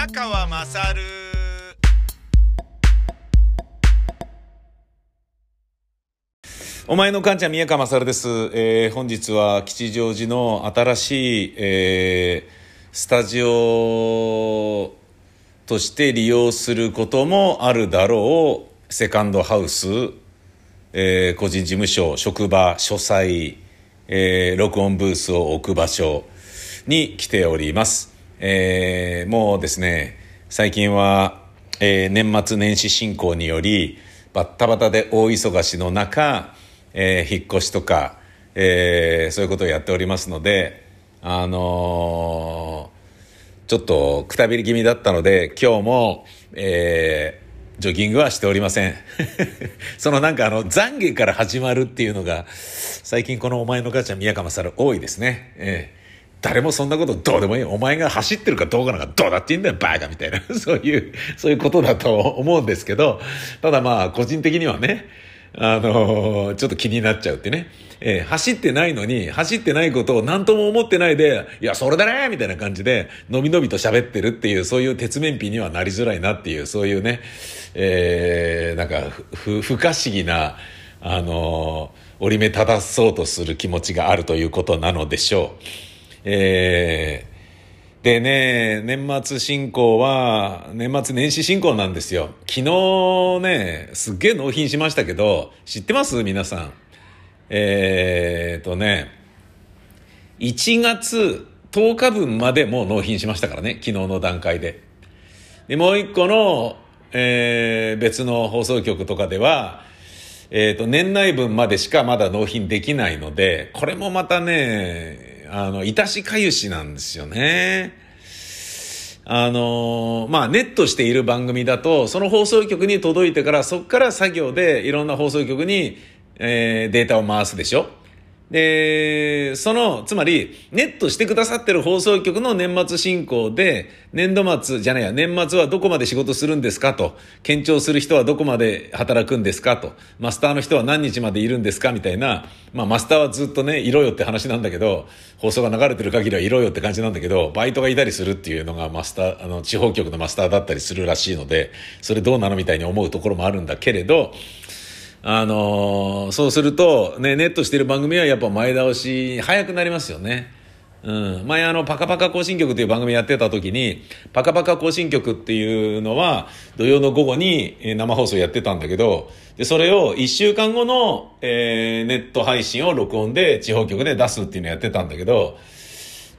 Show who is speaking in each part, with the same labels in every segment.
Speaker 1: 宮川まさるお前の母ちゃん宮川まさるです、えー本日は吉祥寺の新しい、えースタジオとして利用することもあるだろう。セカンドハウス、えー個人事務所職場書斎、えー録音ブースを置く場所に来ております、えーもうですね最近は、えー年末年始進行によりバッタバタで大忙しの中、えー引っ越しとか、えーそういうことをやっておりますのであのーちょっとくたびれ気味だったので今日も、えージョギングはしておりません。そのなんかあの懺悔から始まるっていうのが最近このお前の母ちゃん宮川さん多いですね。ええ誰もそんなことどうでもいい。お前が走ってるかどうかなんかどうだっていいんだよ、バカみたいな。そういう、そういうことだと思うんですけど、ただまあ個人的にはね、あのちょっと気になっちゃうってね。えー走ってないのに、走ってないことを何とも思ってないで、いや、それだねみたいな感じで、のびのびと喋ってるっていう、そういう鉄面皮にはなりづらいなっていう、そういうね、えーなんか、ふ、不可思議な、あの折り目正そうとする気持ちがあるということなのでしょう。えーでね、年末進行は、年末年始進行なんですよ。昨日ね、すっげえ納品しましたけど、知ってます？皆さん。えーとね、1月10日分までもう納品しましたからね、昨日の段階で。で、もう一個の、えー別の放送局とかでは、えっ、と、年内分までしかまだ納品できないので、これもまたね、あの、いたしかゆしなんですよね。あのまあ、ネットしている番組だと、その放送局に届いてから、そこから作業でいろんな放送局に、えーデータを回すでしょで、その、つまり、ネットしてくださってる放送局の年末進行で、年度末じゃないや、年末はどこまで仕事するんですかと、検証する人はどこまで働くんですかと、マスターの人は何日までいるんですかみたいな、まあ、マスターはずっとね、いろよって話なんだけど、放送が流れてる限りはいろよって感じなんだけど、バイトがいたりするっていうのがマスター、あの、地方局のマスターだったりするらしいので、それどうなのみたいに思うところもあるんだけれど、あのーそうすると、ね、ネットしてる番組はやっぱ前倒し早くなりますよね。うん。前あの、パカパカ更新曲っていう番組やってた時に、パカパカ更新曲っていうのは、土曜の午後に生放送やってたんだけど、で、それを1週間後の、えーネット配信を録音で地方局で出すっていうのをやってたんだけど、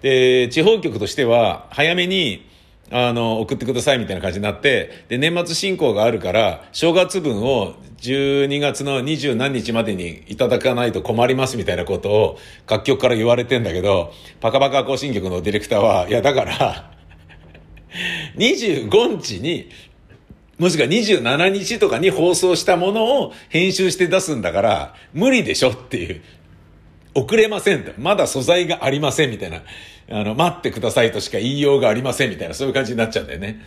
Speaker 1: で、地方局としては、早めに、あの、送ってくださいみたいな感じになって、で、年末進行があるから、正月分を12月の二十何日までにいただかないと困りますみたいなことを楽曲から言われてんだけど、パカパカ更新局のディレクターは、いや、だから、25日に、もしくは27日とかに放送したものを編集して出すんだから、無理でしょっていう。遅れませんと。まだ素材がありませんみたいな。あの、待ってくださいとしか言いようがありませんみたいな、そういう感じになっちゃうんだよね。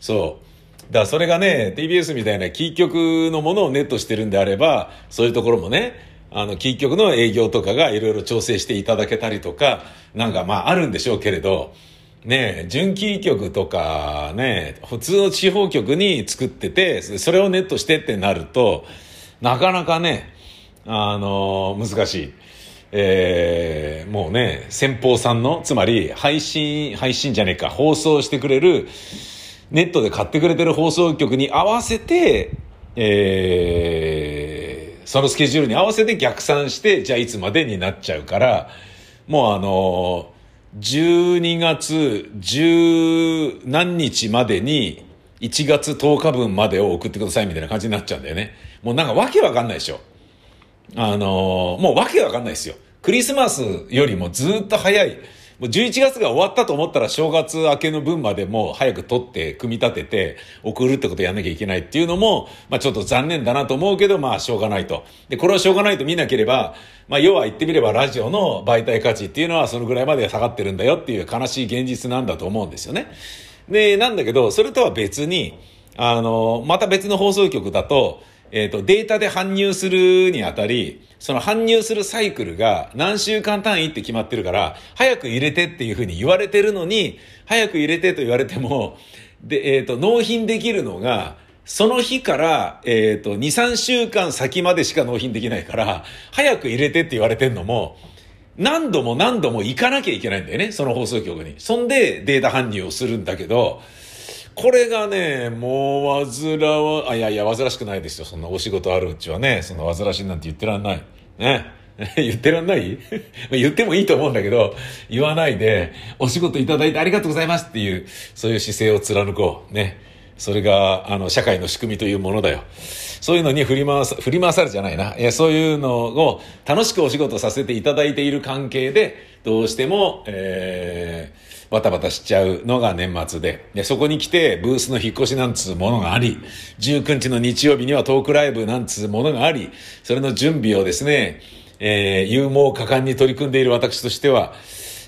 Speaker 1: そう。だからそれがね、TBS みたいなキー局のものをネットしてるんであれば、そういうところもね、あの、キー局の営業とかがいろいろ調整していただけたりとか、なんかまああるんでしょうけれど、ねえ、準キー局とかね、普通の地方局に作ってて、それをネットしてってなると、なかなかね、あの難しい。えーもうね、先方さんの、つまり配信、配信じゃねえか、放送してくれる、ネットで買ってくれてる放送局に合わせて、えーそのスケジュールに合わせて逆算して、じゃあいつまでになっちゃうから、もうあの12月10何日までに1月10日分までを送ってくださいみたいな感じになっちゃうんだよね。もうなんかわけわかんないでしょ。あのもうわけわかんないですよ。クリスマスよりもずっと早い。もう11月が終わったと思ったら正月明けの分までもう早く取って組み立てて送るってことやんなきゃいけないっていうのも、まあちょっと残念だなと思うけど、まあしょうがないと。で、これはしょうがないと見なければ、まあ要は言ってみればラジオの媒体価値っていうのはそのぐらいまで下がってるんだよっていう悲しい現実なんだと思うんですよね。で、なんだけど、それとは別に、あの、また別の放送局だと、えっ、と、データで搬入するにあたり、その搬入するサイクルが何週間単位って決まってるから、早く入れてっていうふうに言われてるのに、早く入れてと言われても、で、えっ、と、納品できるのが、その日から、えっ、と、2、3週間先までしか納品できないから、早く入れてって言われてんのも、何度も何度も行かなきゃいけないんだよね、その放送局に。そんでデータ搬入をするんだけど、これがね、もう煩わ、あ、いやいや、煩わしくないですよ。そんなお仕事あるうちはね、そんな煩わしいなんて言ってらんない。ね。言ってらんない？言ってもいいと思うんだけど、言わないで、お仕事いただいてありがとうございますっていう、そういう姿勢を貫こう。ね。それが、あの、社会の仕組みというものだよ。そういうのに振り回さ、振り回されじゃないな。いや、そういうのを楽しくお仕事させていただいている関係で、どうしても、えー、バタバタしちゃうのが年末で。で、そこに来て、ブースの引っ越しなんつうものがあり、19日の日曜日にはトークライブなんつうものがあり、それの準備をですね、えー、勇猛果敢に取り組んでいる私としては、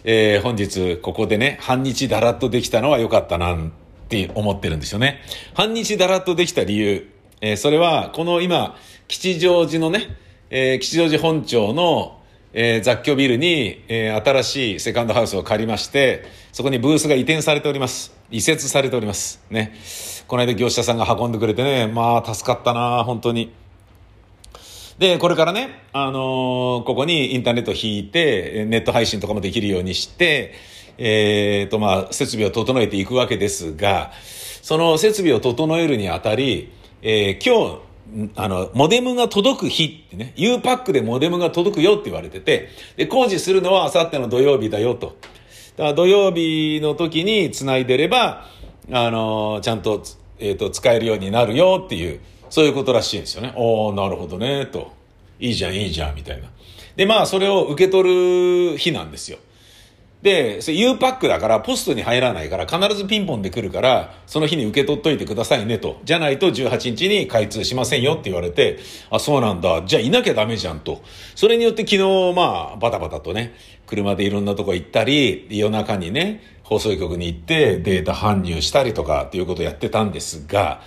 Speaker 1: えー、本日ここでね、半日だらっとできたのは良かったな、って思ってるんですよね。半日だらっとできた理由、えー、それは、この今、吉祥寺のね、えー、吉祥寺本町の、えー、雑居ビルに、えー、新しいセカンドハウスを借りまして、そこにブースが移転されております。移設されております。ね。この間業者さんが運んでくれてね、まあ、助かったな本当に。で、これからね、あのーここにインターネットを引いて、ネット配信とかもできるようにして、えーと、まあ、設備を整えていくわけですが、その設備を整えるにあたり、えー今日、あの、モデムが届く日ってね、U パックでモデムが届くよって言われてて、で、工事するのは明後日の土曜日だよと。だから土曜日の時に繋いでれば、あの、ちゃんと、えっ、と、使えるようになるよっていう、そういうことらしいんですよね。おー、なるほどね、と。いいじゃん、いいじゃん、みたいな。で、まあ、それを受け取る日なんですよ。で、それ U パックだからポストに入らないから必ずピンポンで来るから、その日に受け取っといてくださいねと。じゃないと18日に開通しませんよって言われて、あ、そうなんだ。じゃあいなきゃダメじゃんと。それによって昨日、まあ、バタバタとね、車でいろんなとこ行ったり、夜中にね、放送局に行ってデータ搬入したりとかっていうことをやってたんですが、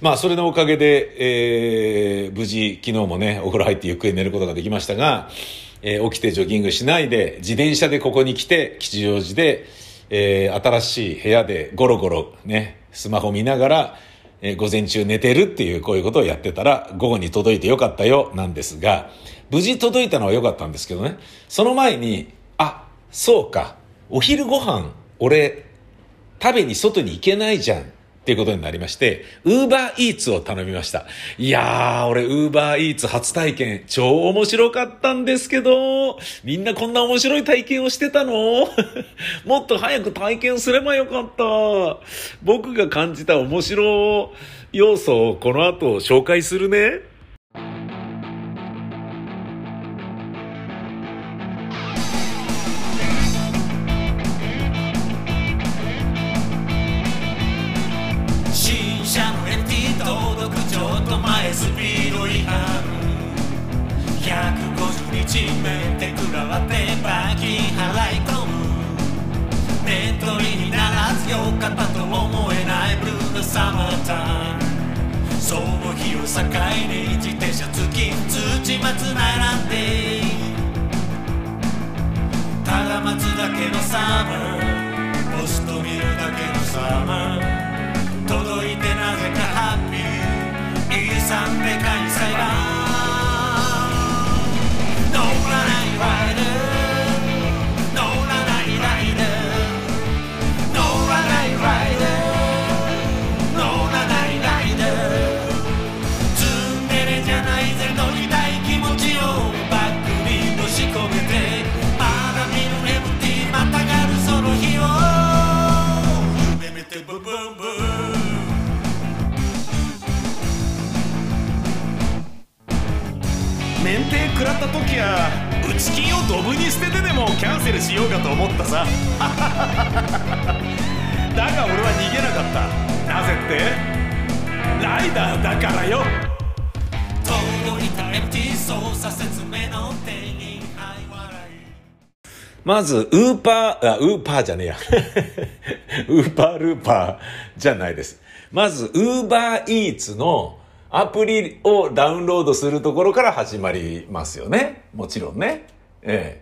Speaker 1: まあ、それのおかげで、えー、無事、昨日もね、お風呂入ってゆっくり寝ることができましたが、えー起きてジョギングしないで、自転車でここに来て、吉祥寺で、えー新しい部屋でゴロゴロね、スマホ見ながら、えー午前中寝てるっていう、こういうことをやってたら、午後に届いてよかったよ、なんですが、無事届いたのはよかったんですけどね、その前に、あ、そうか、お昼ご飯、俺、食べに外に行けないじゃん。っていうことになりまして、ウーバーイーツを頼みました。いやー、俺ウーバーイーツ初体験、超面白かったんですけど、みんなこんな面白い体験をしてたの？もっと早く体験すればよかった。僕が感じた面白要素をこの後紹介するね。
Speaker 2: サマータイムその日を境に自転車付き土松並んで。ただ待つだけのサマーポスト見るだけのサマー届いてなぜかハッピー。いいさんでかい裁判。乗らないライダ
Speaker 3: 免停食らった時は打ち金をドブに捨ててでもキャンセルしようかと思ったさ。だが俺は逃げなかった。なぜって？ライダーだからよ。
Speaker 2: 届いた MT 操作説明の手に
Speaker 1: まず、ウーパー、あ、ウーパーじゃねえや。ウーパールーパーじゃないです。まず、ウーバーイーツのアプリをダウンロードするところから始まりますよね。もちろんね。え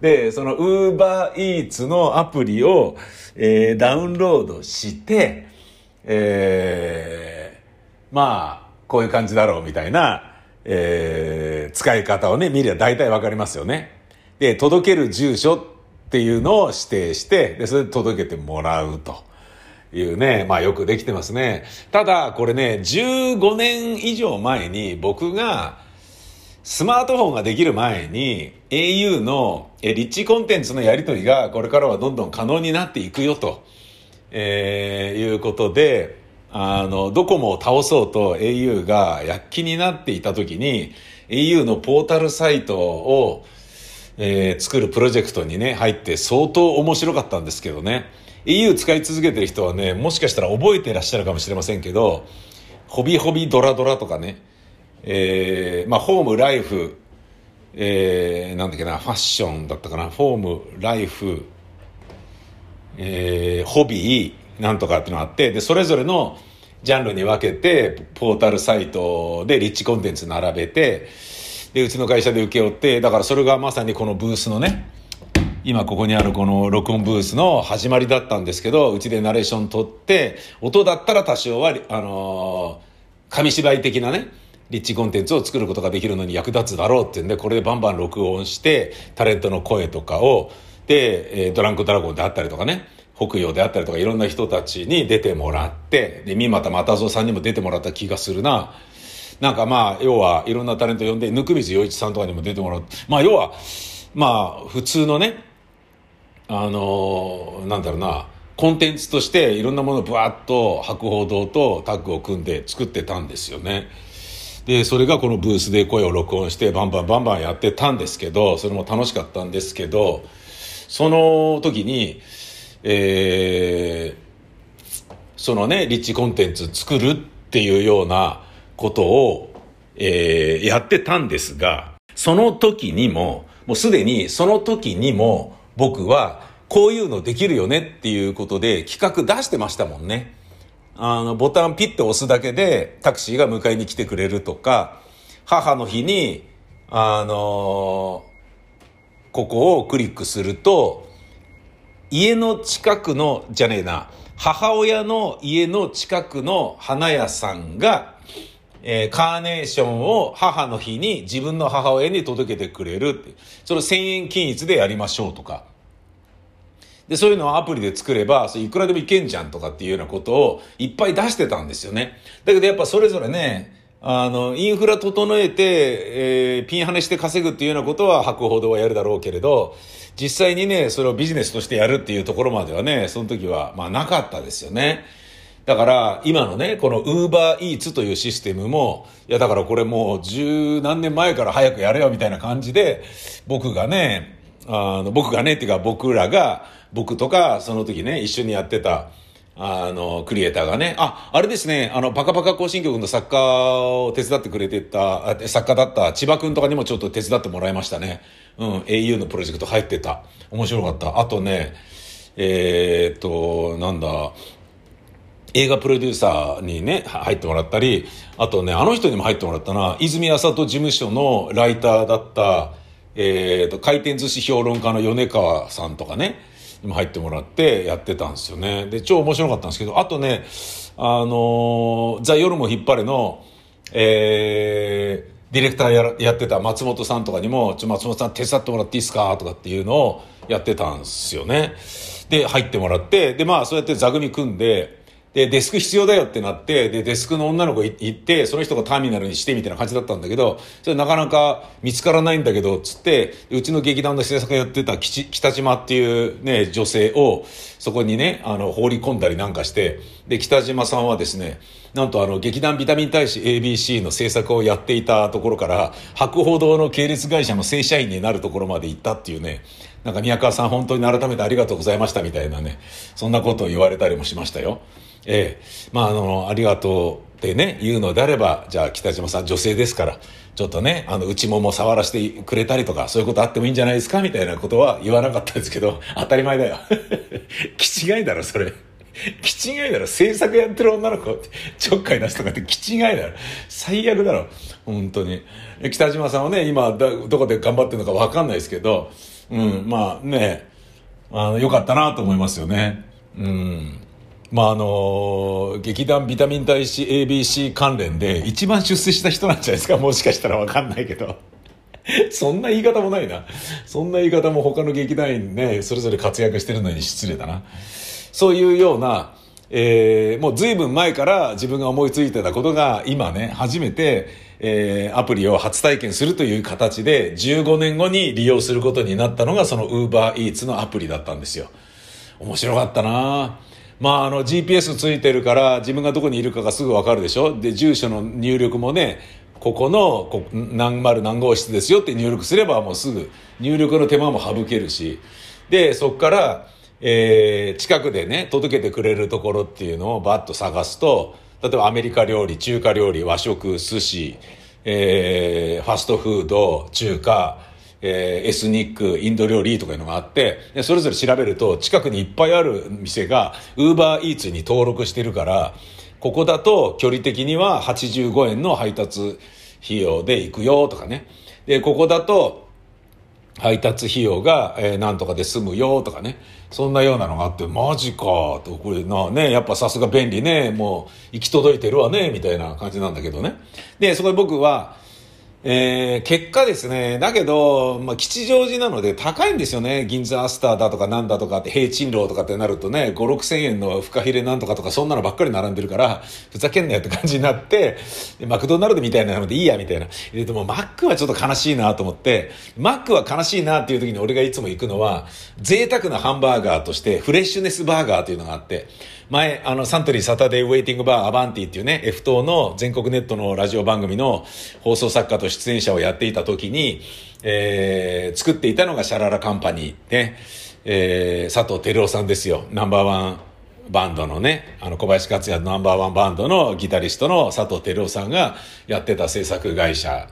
Speaker 1: え。で、そのウーバーイーツのアプリを、えーダウンロードして、えー、まあ、こういう感じだろうみたいな、えー、使い方をね、見れば大体わかりますよね。で、届ける住所っていうのを指定して、で、それで届けてもらうと。いうね、まあよくできてますね。ただ、これね、15年以上前に僕が、スマートフォンができる前に au のリッチコンテンツのやり取りがこれからはどんどん可能になっていくよと、えーいうことで、あの、ドコモを倒そうと au が躍起になっていた時に au のポータルサイトを、えー作るプロジェクトにね、入って相当面白かったんですけどね。Au 使い続けてる人はね、もしかしたら覚えてらっしゃるかもしれませんけど、ホビホビドラドラとかね、えー、まあ、ホーム、ライフ、えー、なんだっけな、ファッションだったかな、フォーム、ライフ、えー、ホビー、なんとかっていうのがあって、で、それぞれのジャンルに分けて、ポータルサイトでリッチコンテンツ並べて、で、うちの会社で請け負って、だからそれがまさにこのブースのね、今ここにあるこの録音ブースの始まりだったんですけど、うちでナレーション撮って、音だったら多少は、あのー紙芝居的なね、リッチコンテンツを作ることができるのに役立つだろうっていうんで、これでバンバン録音して、タレントの声とかを、で、えードランクドラゴンであったりとかね、北洋であったりとかいろんな人たちに出てもらって、で、三股又蔵さんにも出てもらった気がするな。なんかまあ、要はいろんなタレント呼んで、温水洋一さんとかにも出てもらう。まあ、要は、まあ、普通のね、あのなんだろうな、コンテンツとしていろんなものをブワッと博報堂とタッグを組んで作ってたんですよね。で、それがこのブースで声を録音してバンバンバンバンやってたんですけど、それも楽しかったんですけど、その時に、えーそのね、リッチコンテンツ作るっていうようなことを、えーやってたんですが、その時にも、もうすでにその時にも僕はこういうのできるよねっていうことで企画出してましたもんね。あの、ボタンピッて押すだけでタクシーが迎えに来てくれるとか、母の日に、あのここをクリックすると、家の近くの、じゃねえな、母親の家の近くの花屋さんが、えーカーネーションを母の日に自分の母親に届けてくれるって。それを1000円均一でやりましょうとか。で、そういうのをアプリで作れば、それいくらでもいけんじゃんとかっていうようなことをいっぱい出してたんですよね。だけどやっぱそれぞれね、あの、インフラ整えて、えーピンハネして稼ぐっていうようなことは博報堂はやるだろうけれど、実際にね、それをビジネスとしてやるっていうところまではね、その時は、まあなかったですよね。だから、今のね、この Uber Eats というシステムも、いやだからこれもう十何年前から早くやれよみたいな感じで、僕がね、あの、僕がね、っていうか僕らが、僕とかその時ね、一緒にやってた、あの、クリエイターがね、あ、あれですね、あの、パカパカ行進曲の作家を手伝ってくれてた、作家だった千葉くんとかにもちょっと手伝ってもらいましたね。うん、au のプロジェクト入ってた。面白かった。あとね、えーっと、なんだ、映画プロデューサーにね、入ってもらったり、あとね、あの人にも入ってもらったな、泉麻人事務所のライターだった、えーと、回転寿司評論家の米川さんとかね、にも入ってもらってやってたんですよね。で、超面白かったんですけど、あとね、あのーザ・夜も引っ張れの、えー、ディレクターややってた松本さんとかにも、ちょ、松本さん手伝ってもらっていいですか？とかっていうのをやってたんですよね。で、入ってもらって、で、まあ、そうやって座組組んで、で、デスク必要だよってなって、で、デスクの女の子行って、その人がターミナルにしてみたいな感じだったんだけど、それなかなか見つからないんだけど、つって、うちの劇団の制作やってた北島っていうね、女性を、そこにね、あの、放り込んだりなんかして、で、北島さんはですね、なんとあの、劇団ビタミン大使 ABC の制作をやっていたところから、博報堂の系列会社の正社員になるところまで行ったっていうね、なんか宮川さん本当に改めてありがとうございましたみたいなね、そんなことを言われたりもしましたよ。ええ。まあ、あの、ありがとうってね、言うのであれば、じゃあ北島さん女性ですから、ちょっとね、あの、内もも触らせてくれたりとか、そういうことあってもいいんじゃないですかみたいなことは言わなかったですけど、当たり前だよ。気違いだろ、それ。気違いだろ。制作やってる女の子ちょっかい出すとかって気違いだろ。最悪だろ。本当に。北島さんはね、今、どこで頑張ってるのかわかんないですけど、うん、まあね、あの、よかったなと思いますよね。うん。まああの劇団ビタミン大使 ABC 関連で一番出世した人なんじゃないですか？もしかしたらわかんないけど。そんな言い方もないな。そんな言い方も他の劇団員ね、それぞれ活躍してるのに失礼だな。そういうような、えー、もう随分前から自分が思いついてたことが今ね、初めて、えー、アプリを初体験するという形で15年後に利用することになったのがその Uber Eats のアプリだったんですよ。面白かったなぁまあ、あの GPS ついてるから自分がどこにいるかがすぐわかるでしょ？で、住所の入力もね、ここのこ何丸何号室ですよって入力すればもうすぐ入力の手間も省けるし、で、そこから、えー、近くでね、届けてくれるところっていうのをバッと探すと、例えばアメリカ料理、中華料理、和食、寿司、えー、ファストフード、中華、えー、エスニック、インド料理とかいうのがあって、でそれぞれ調べると、近くにいっぱいある店が、ウーバーイーツに登録してるから、ここだと距離的には85円の配達費用で行くよとかね。で、ここだと、配達費用が、えー、なんとかで済むよとかね。そんなようなのがあって、マジかと、これな、ね、やっぱさすが便利ね、もう行き届いてるわね、みたいな感じなんだけどね。で、そこで僕は、えー、結果ですね、だけど、まあ、吉祥寺なので高いんですよね。銀座アスターだとかなんだとかって、平賃楼とかってなるとね、5、6千円のフカヒレなんとかとかそんなのばっかり並んでるから、ふざけんなよって感じになって、マクドナルドみたいなのでいいや、みたいな。ででもマックはちょっと悲しいなと思って、マックは悲しいなっていう時に俺がいつも行くのは、贅沢なハンバーガーとして、フレッシュネスバーガーというのがあって、前、あの、サントリーサタデーウェイティングバーアバンティっていうね、F 党の全国ネットのラジオ番組の放送作家と出演者をやっていた時に、えー、作っていたのがシャララカンパニー、ね、えー、佐藤輝夫さんですよ。ナンバーワンバンドのね、あの、小林克也のナンバーワンバンドのギタリストの佐藤輝夫さんがやってた制作会社、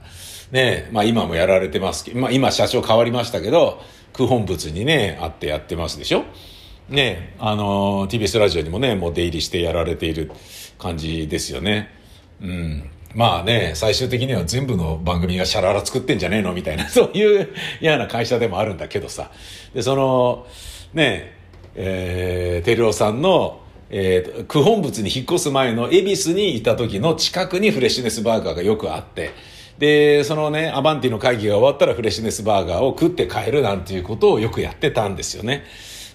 Speaker 1: ね、まあ今もやられてますけど、まあ今社長変わりましたけど、空本物にね、あってやってますでしょ。ねあの TBS ラジオにもねもう出入りしてやられている感じですよね。うん。まあね最終的には全部の番組がシャララ作ってんじゃねえのみたいな そういう嫌な会社でもあるんだけどさ。でそのねえー、照夫さんのえー、区本物に引っ越す前の恵比寿にいた時の近くにフレッシュネスバーガーがよくあって。でそのねアバンティの会議が終わったらフレッシュネスバーガーを食って帰るなんていうことをよくやってたんですよね。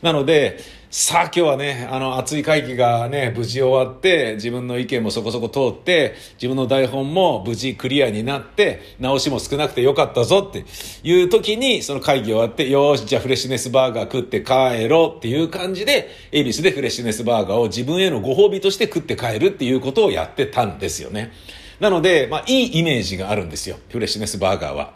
Speaker 1: なので、さあ今日はね、あの熱い会議がね、無事終わって、自分の意見もそこそこ通って、自分の台本も無事クリアになって、直しも少なくてよかったぞっていう時に、その会議終わって、よし、じゃあフレッシュネスバーガー食って帰ろうっていう感じで、恵比寿でフレッシュネスバーガーを自分へのご褒美として食って帰るっていうことをやってたんですよね。なので、まあいいイメージがあるんですよ。フレッシュネスバーガーは。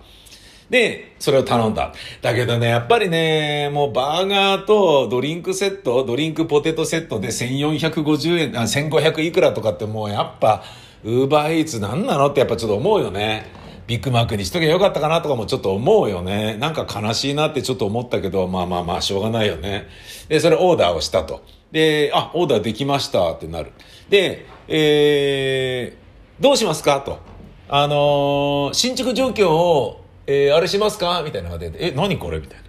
Speaker 1: で、それを頼んだ。だけどね、やっぱりね、もうバーガーとドリンクセット、ドリンクポテトセットで1450円、あ、1500いくらとかってもうやっぱ、ウーバーイーツなんなのってやっぱちょっと思うよね。ビッグマックにしとけばよかったかなとかもちょっと思うよね。なんか悲しいなってちょっと思ったけど、まあまあまあしょうがないよね。で、それオーダーをしたと。で、あ、オーダーできましたってなる。で、えー、どうしますかと。あのー進捗状況を、えーあれしますか？みたいなのが出て、え、何これ？みたいな。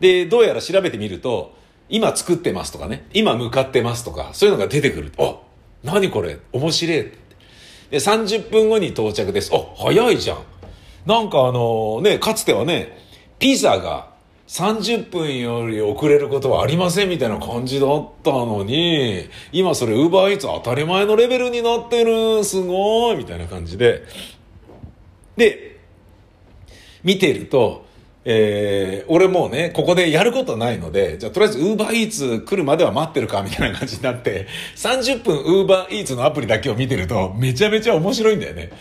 Speaker 1: で、どうやら調べてみると、今作ってますとかね、今向かってますとか、そういうのが出てくる。あ、何これ？面白い。で、30分後に到着です。あ、早いじゃん。なんかあのね、かつてはね、ピザが30分より遅れることはありませんみたいな感じだったのに、今それウーバーイーツ当たり前のレベルになってる。すごいみたいな感じで。で、見てると、えー、俺もうね、ここでやることないので、じゃあとりあえずウーバーイーツ来るまでは待ってるかみたいな感じになって、30分ウーバーイーツのアプリだけを見てると、めちゃめちゃ面白いんだよね。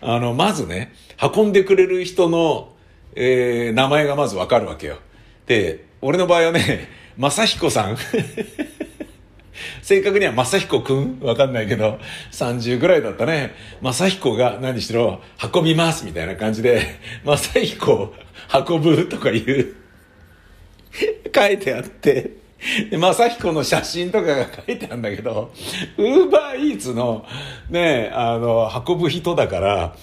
Speaker 1: あの、まずね、運んでくれる人の、えー、名前がまずわかるわけよ。で、俺の場合はね、正彦さん。正確には正彦くん？わかんないけど、30ぐらいだったね。正彦が何しろ運びますみたいな感じで、正彦運ぶとかいう、書いてあって、で、正彦の写真とかが書いてあるんだけど、ウーバーイーツのね、あの、運ぶ人だから、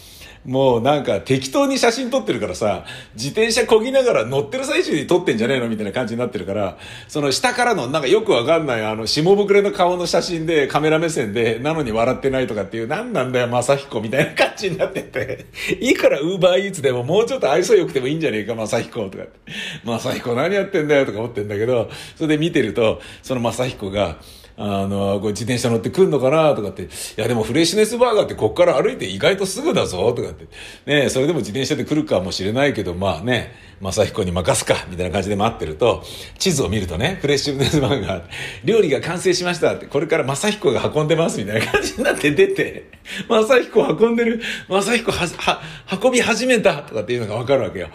Speaker 1: もうなんか適当に写真撮ってるからさ、自転車漕ぎながら乗ってる最中に撮ってんじゃねえのみたいな感じになってるから、その下からのなんかよくわかんないあの、下膨れの顔の写真でカメラ目線で、なのに笑ってないとかっていう、なんなんだよ、正彦みたいな感じになってて、いいからウーバーイーツでももうちょっと愛想良くてもいいんじゃねえか、正彦とかって。正彦何やってんだよとか思ってんだけど、それで見てると、その正彦が、あの、これ自転車乗ってくんのかなとかって、いやでもフレッシュネスバーガーってこっから歩いて意外とすぐだぞとかって、ねそれでも自転車で来るかもしれないけど、まあね、正彦に任すか、みたいな感じで待ってると、地図を見るとね、フレッシュネスバーガー、料理が完成しましたって、これから正彦が運んでますみたいな感じになって出て、正彦運んでる、正彦は、は、運び始めたとかっていうのがわかるわけよ。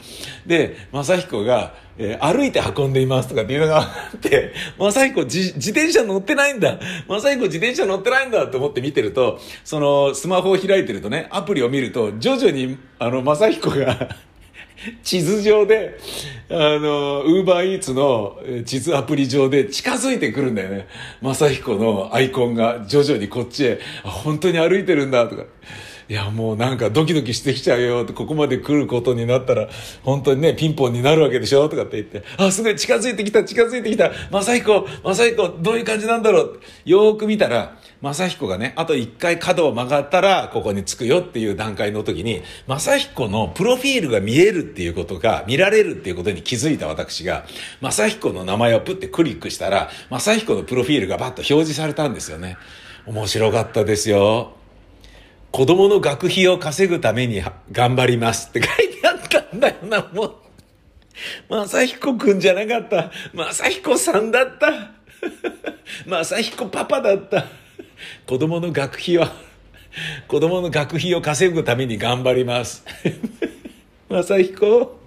Speaker 1: で、正彦が、えー歩いて運んでいますとかっていうのがあって、正彦自自転車乗ってないんだ正彦自転車乗ってないんだと思って見てると、そのスマホを開いてるとね、アプリを見ると、徐々に、あの、正彦が 地図上で、あの、ウーバーイーツの地図アプリ上で近づいてくるんだよね。正彦のアイコンが徐々にこっちへ、本当に歩いてるんだとか。いや、もうなんかドキドキしてきちゃうよって、ここまで来ることになったら、本当にね、ピンポンになるわけでしょとかって言って、あ、すごい近づいてきた、近づいてきた、正彦、正彦、どういう感じなんだろうよーく見たら、正彦がね、あと一回角を曲がったら、ここに着くよっていう段階の時に、正彦のプロフィールが見えるっていうことが、見られるっていうことに気づいた私が、正彦の名前をプってクリックしたら、正彦のプロフィールがバッと表示されたんですよね。面白かったですよ。子供の学費を稼ぐために頑張りますって書いてあったんだよな、もう。正彦くんじゃなかった。正彦さんだった。正彦パパだった。子供の学費を、子供の学費を稼ぐために頑張ります。正彦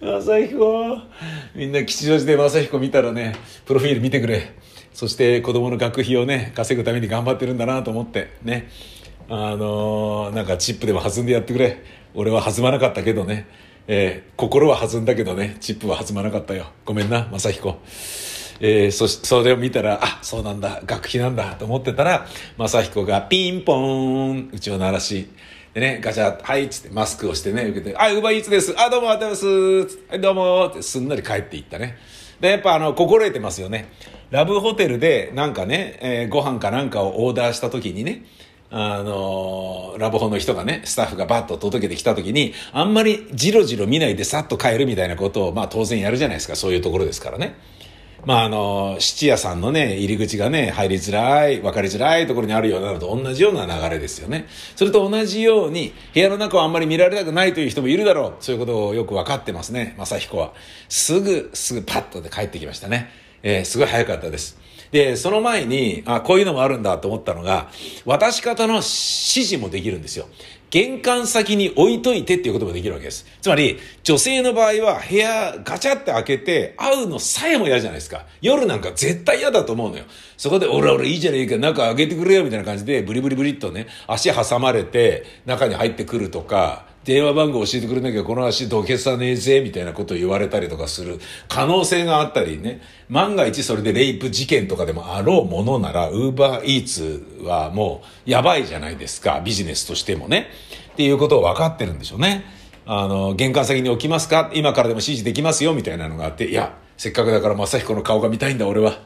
Speaker 1: 正彦みんな吉祥寺で正彦見たらね、プロフィール見てくれ。そして子供の学費をね、稼ぐために頑張ってるんだなと思って、ね。あのーなんかチップでも弾んでやってくれ。俺は弾まなかったけどね。えー心は弾んだけどね、チップは弾まなかったよ。ごめんな、正彦。えーそし、それを見たら、あ、そうなんだ、学費なんだと思ってたら、正彦がピンポーン、うちを鳴らし、でね、ガチャ、はい、つってマスクをしてね、受けて、あ、ウバーイーツです。あ、どうも、ありがとうございます。はい、どうも、ってすんなり帰っていったね。で、やっぱあの、心得てますよね。ラブホテルで、なんかね、えーご飯かなんかをオーダーした時にね、あのーラブホの人がね、スタッフがバッと届けてきた時に、あんまりジロジロ見ないでさっと帰るみたいなことを、まあ当然やるじゃないですか、そういうところですからね。まああの、質屋さんのね、入り口がね、入りづらい、分かりづらいところにあるようなのと同じような流れですよね。それと同じように、部屋の中をあんまり見られたくないという人もいるだろう。そういうことをよく分かってますね、正彦は。すぐ、すぐパッとで帰ってきましたね。えーすごい早かったです。で、その前に、あ、こういうのもあるんだと思ったのが、渡し方の指示もできるんですよ。玄関先に置いといてっていうこともできるわけです。つまり、女性の場合は部屋ガチャって開けて会うのさえも嫌じゃないですか。夜なんか絶対嫌だと思うのよ。そこで、俺俺いいじゃねえか、中開けてくれよみたいな感じで、ブリブリブリっとね、足挟まれて中に入ってくるとか、電話番号教えてくれなきゃこの足どけさねえぜみたいなことを言われたりとかする。可能性があったりね。万が一それでレイプ事件とかでもあろうものならウーバーイーツはもうやばいじゃないですか。ビジネスとしてもね。っていうことを分かってるんでしょうね。あの玄関先に置きますか？今からでも指示できますよみたいなのがあっていやせっかくだから正彦の顔が見たいんだ俺は。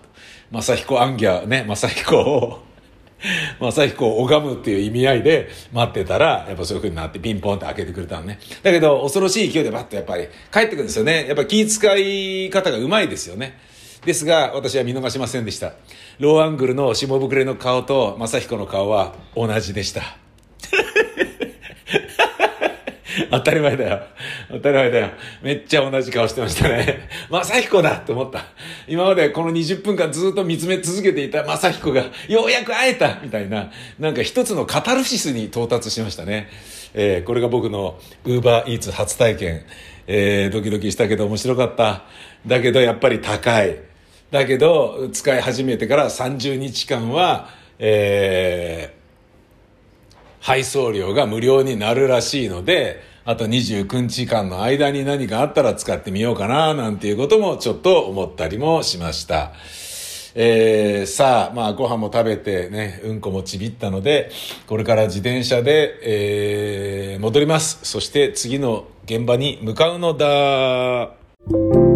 Speaker 1: 正彦アンギャーね正彦を正彦を拝むっていう意味合いで待ってたら、やっぱそういう風になってピンポンって開けてくれたのね。だけど、恐ろしい勢いでバッとやっぱり帰ってくるんですよね。やっぱ気遣い方がうまいですよね。ですが、私は見逃しませんでした。ローアングルの下膨れの顔と正彦の顔は同じでした。当たり前だよ。当たり前だよ。めっちゃ同じ顔してましたね。正彦だと思った。今までこの20分間ずっと見つめ続けていた正彦がようやく会えたみたいな、なんか一つのカタルシスに到達しましたね。えーこれが僕のウーバーイーツ初体験。えードキドキしたけど面白かった。だけどやっぱり高い。だけど、使い始めてから30日間は、えー配送料が無料になるらしいので、あと29日間の間に何かあったら使ってみようかな、なんていうこともちょっと思ったりもしました。えー、さあ、まあ、ご飯も食べてね、うんこもちびったので、これから自転車で、えー、戻ります。そして次の現場に向かうのだ。